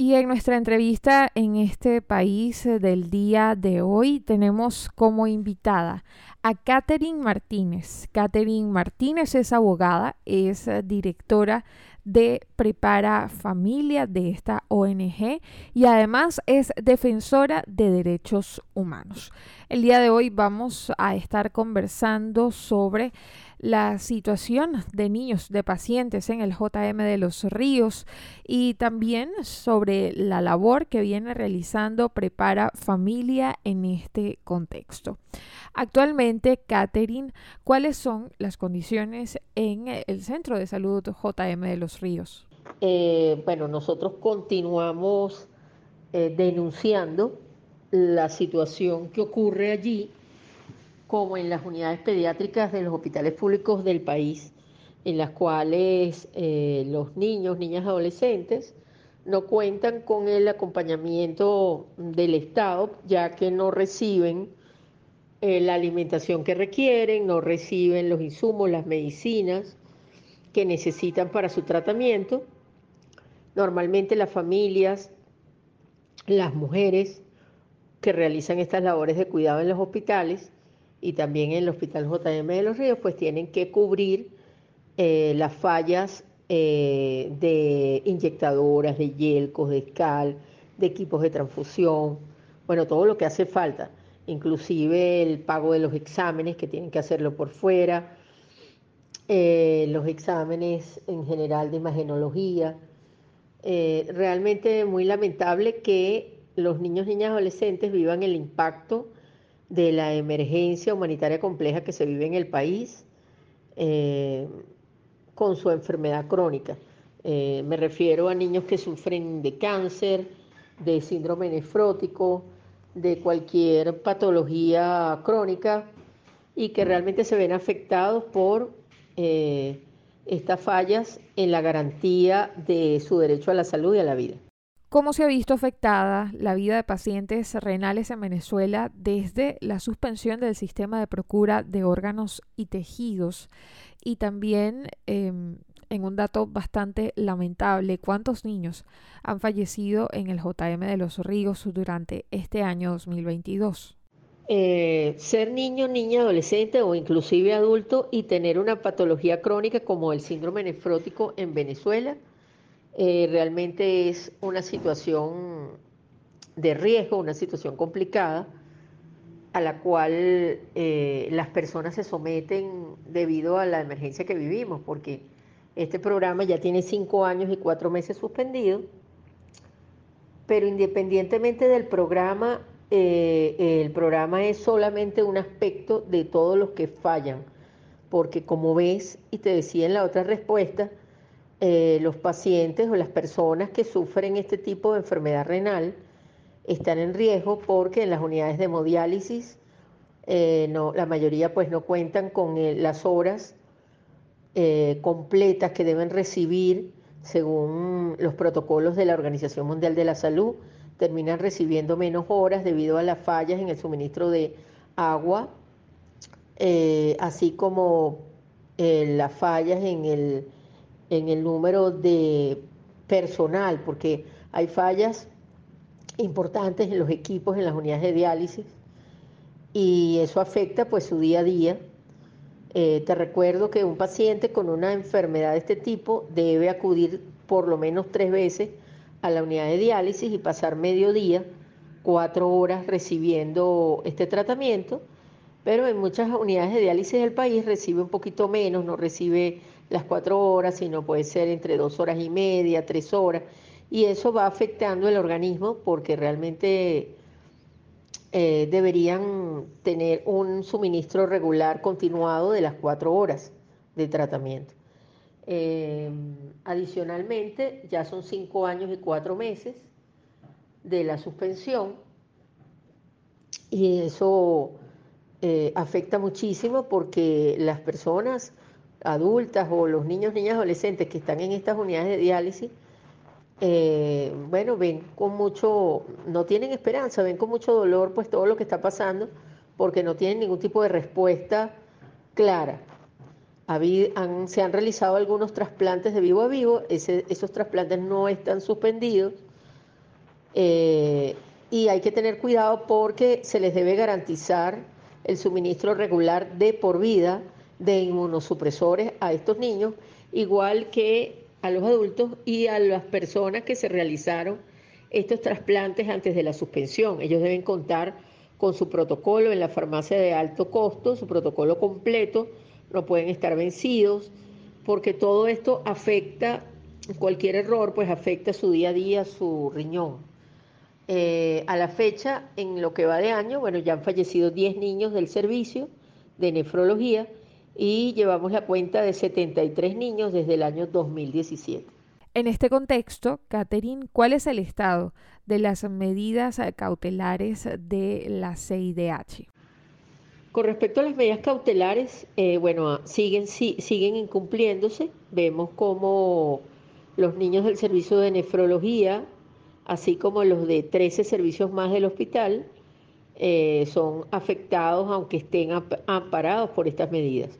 Y en nuestra entrevista en este país eh, del día de hoy tenemos como invitada a Catherine Martínez. Catherine Martínez es abogada, es eh, directora de Prepara Familia de esta ONG y además es defensora de derechos humanos. El día de hoy vamos a estar conversando sobre la situación de niños, de pacientes en el JM de los Ríos y también sobre la labor que viene realizando Prepara Familia en este contexto. Actualmente, Catherine, ¿cuáles son las condiciones en el Centro de Salud JM de los Ríos? Eh, bueno, nosotros continuamos eh, denunciando la situación que ocurre allí como en las unidades pediátricas de los hospitales públicos del país, en las cuales eh, los niños, niñas, adolescentes no cuentan con el acompañamiento del Estado, ya que no reciben eh, la alimentación que requieren, no reciben los insumos, las medicinas que necesitan para su tratamiento. Normalmente las familias, las mujeres que realizan estas labores de cuidado en los hospitales, y también en el Hospital JM de los Ríos, pues tienen que cubrir eh, las fallas eh, de inyectadoras, de yelcos, de escal, de equipos de transfusión, bueno, todo lo que hace falta, inclusive el pago de los exámenes que tienen que hacerlo por fuera, eh, los exámenes en general de imagenología. realmente muy lamentable que los niños, niñas, adolescentes vivan el impacto de la emergencia humanitaria compleja que se vive en el país eh, con su enfermedad crónica. Eh, me refiero a niños que sufren de cáncer, de síndrome nefrótico, de cualquier patología crónica y que realmente se ven afectados por eh, estas fallas en la garantía de su derecho a la salud y a la vida. ¿Cómo se ha visto afectada la vida de pacientes renales en Venezuela desde la suspensión del sistema de procura de órganos y tejidos? Y también, em, en un dato bastante lamentable, ¿cuántos niños han fallecido en el JM de los Ríos durante este año 2022? Eh, ser niño, niña, adolescente o inclusive adulto y tener una patología crónica como el síndrome nefrótico en Venezuela eh, realmente es una situación de riesgo, una situación complicada a la cual eh, las personas se someten debido a la emergencia que vivimos, porque este programa ya tiene cinco años y cuatro meses suspendido, pero independientemente del programa, eh, el programa es solamente un aspecto de todos los que fallan, porque como ves, y te decía en la otra respuesta, eh, los pacientes o las personas que sufren este tipo de enfermedad renal están en riesgo porque en las unidades de hemodiálisis eh, la mayoría pues no cuentan con las horas eh, completas que deben recibir según los protocolos de la Organización Mundial de la Salud, terminan recibiendo menos horas debido a las fallas en el suministro de agua, así como las fallas en el en el número de personal, porque hay fallas importantes en los equipos, en las unidades de diálisis, y eso afecta pues su día a día. Eh, te recuerdo que un paciente con una enfermedad de este tipo debe acudir por lo menos tres veces a la unidad de diálisis y pasar medio día, cuatro horas recibiendo este tratamiento, pero en muchas unidades de diálisis del país recibe un poquito menos, no recibe las cuatro horas, sino puede ser entre dos horas y media, tres horas, y eso va afectando el organismo porque realmente eh, deberían tener un suministro regular continuado de las cuatro horas de tratamiento. Eh, adicionalmente, ya son cinco años y cuatro meses de la suspensión y eso eh, afecta muchísimo porque las personas adultas o los niños, niñas, adolescentes que están en estas unidades de diálisis, eh, bueno, ven con mucho, no tienen esperanza, ven con mucho dolor pues todo lo que está pasando porque no tienen ningún tipo de respuesta clara. se han realizado algunos trasplantes de vivo a vivo, esos trasplantes no están suspendidos eh, y hay que tener cuidado porque se les debe garantizar el suministro regular de por vida de inmunosupresores a estos niños, igual que a los adultos y a las personas que se realizaron estos trasplantes antes de la suspensión. Ellos deben contar con su protocolo en la farmacia de alto costo, su protocolo completo, no pueden estar vencidos, porque todo esto afecta, cualquier error, pues afecta su día a día, su riñón. Eh, a la fecha, en lo que va de año, bueno, ya han fallecido 10 niños del servicio de nefrología y llevamos la cuenta de 73 niños desde el año 2017. En este contexto, Catherine, ¿cuál es el estado de las medidas cautelares de la CIDH? Con respecto a las medidas cautelares, eh, bueno, siguen, siguen incumpliéndose. Vemos como los niños del servicio de nefrología, así como los de 13 servicios más del hospital, eh, son afectados aunque estén amparados por estas medidas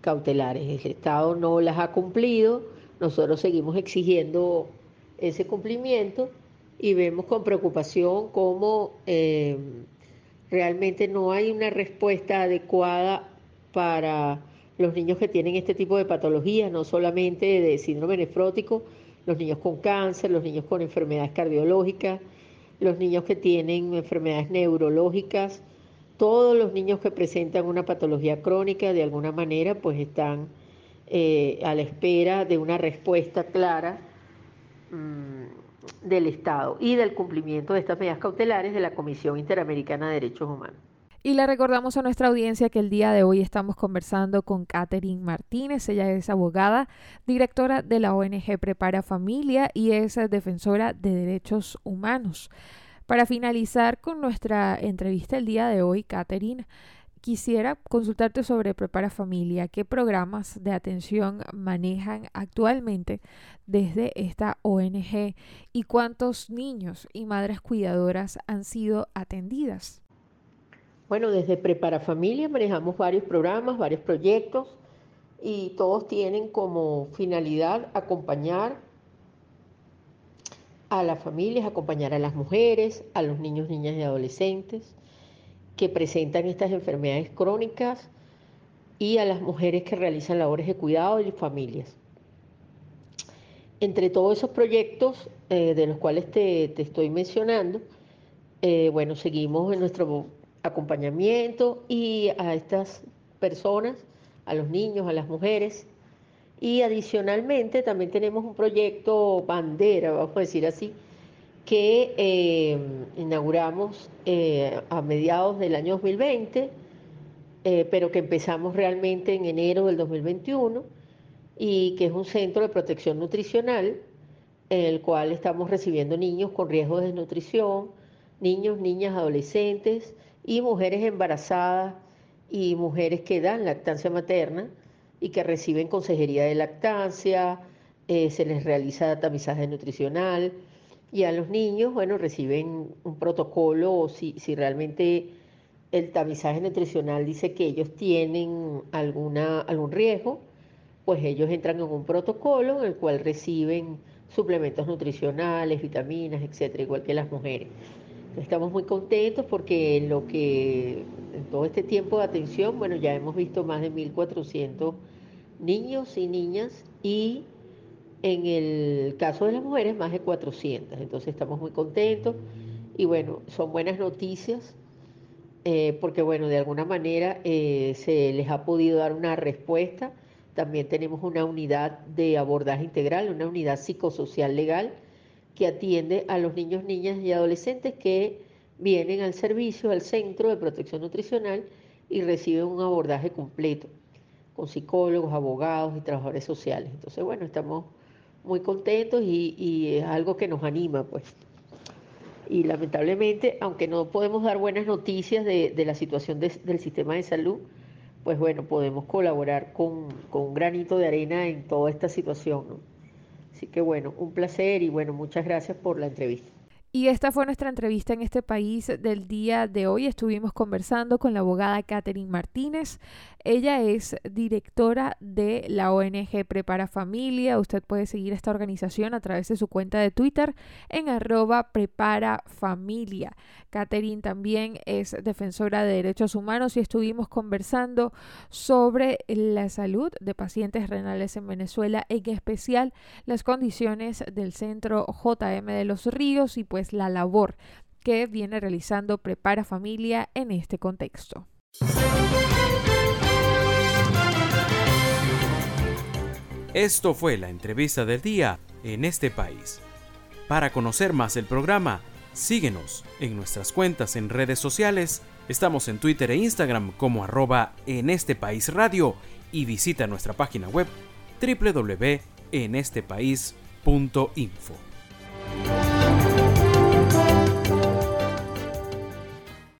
cautelares. El Estado no las ha cumplido, nosotros seguimos exigiendo ese cumplimiento y vemos con preocupación cómo eh, realmente no hay una respuesta adecuada para los niños que tienen este tipo de patologías, no solamente de síndrome nefrótico, los niños con cáncer, los niños con enfermedades cardiológicas, los niños que tienen enfermedades neurológicas, todos los niños que presentan una patología crónica de alguna manera pues están eh, a la espera de una respuesta clara mm, del Estado y del cumplimiento de estas medidas cautelares de la Comisión Interamericana de Derechos Humanos. Y le recordamos a nuestra audiencia que el día de hoy estamos conversando con Catherine Martínez. Ella es abogada, directora de la ONG Prepara Familia y es defensora de derechos humanos. Para finalizar con nuestra entrevista el día de hoy, Catherine, quisiera consultarte sobre Prepara Familia. ¿Qué programas de atención manejan actualmente desde esta ONG y cuántos niños y madres cuidadoras han sido atendidas? Bueno, desde Prepara Familia manejamos varios programas, varios proyectos y todos tienen como finalidad acompañar a las familias, acompañar a las mujeres, a los niños, niñas y adolescentes que presentan estas enfermedades crónicas y a las mujeres que realizan labores de cuidado y familias. Entre todos esos proyectos eh, de los cuales te, estoy mencionando, eh, bueno, seguimos en nuestro acompañamiento y a estas personas, a los niños, a las mujeres. Y adicionalmente también tenemos un proyecto bandera, vamos a decir así, que eh, inauguramos eh, a mediados del año 2020, eh, pero que empezamos realmente en enero del 2021 y que es un centro de protección nutricional en el cual estamos recibiendo niños con riesgo de desnutrición, niños, niñas, adolescentes, y mujeres embarazadas y mujeres que dan lactancia materna y que reciben consejería de lactancia, eh, se les realiza tamizaje nutricional y a los niños, bueno, reciben un protocolo si, si realmente el tamizaje nutricional dice que ellos tienen alguna, algún riesgo, pues ellos entran en un protocolo en el cual reciben suplementos nutricionales, vitaminas, etcétera, igual que las mujeres. Estamos muy contentos porque en lo que en todo este tiempo de atención, bueno, ya hemos visto más de 1.400 niños y niñas y en el caso de las mujeres más de 400. Entonces estamos muy contentos y bueno, son buenas noticias eh, porque bueno, de alguna manera eh, se les ha podido dar una respuesta. También tenemos una unidad de abordaje integral, una unidad psicosocial legal que atiende a los niños, niñas y adolescentes que vienen al servicio, al centro de protección nutricional y reciben un abordaje completo con psicólogos, abogados y trabajadores sociales. Entonces, bueno, estamos muy contentos y, es algo que nos anima, pues. Y lamentablemente, aunque no podemos dar buenas noticias de, la situación del sistema de salud, pues bueno, podemos colaborar con, con un granito de arena en toda esta situación. ¿no? Así que bueno, un placer y bueno, muchas gracias por la entrevista. Y esta fue nuestra entrevista en este país del día de hoy. Estuvimos conversando con la abogada Catherine Martínez. Ella es directora de la ONG Prepara Familia. Usted puede seguir esta organización a través de su cuenta de Twitter en arroba prepara familia. Catherine también es defensora de derechos humanos y estuvimos conversando sobre la salud de pacientes renales en Venezuela, en especial las condiciones del centro JM de los Ríos y pues la labor que viene realizando Prepara Familia en este contexto. Esto fue la entrevista del día en este país. Para conocer más el programa, Síguenos en nuestras cuentas en redes sociales. Estamos en Twitter e Instagram como arroba en este país radio y visita nuestra página web www.enestepais.info.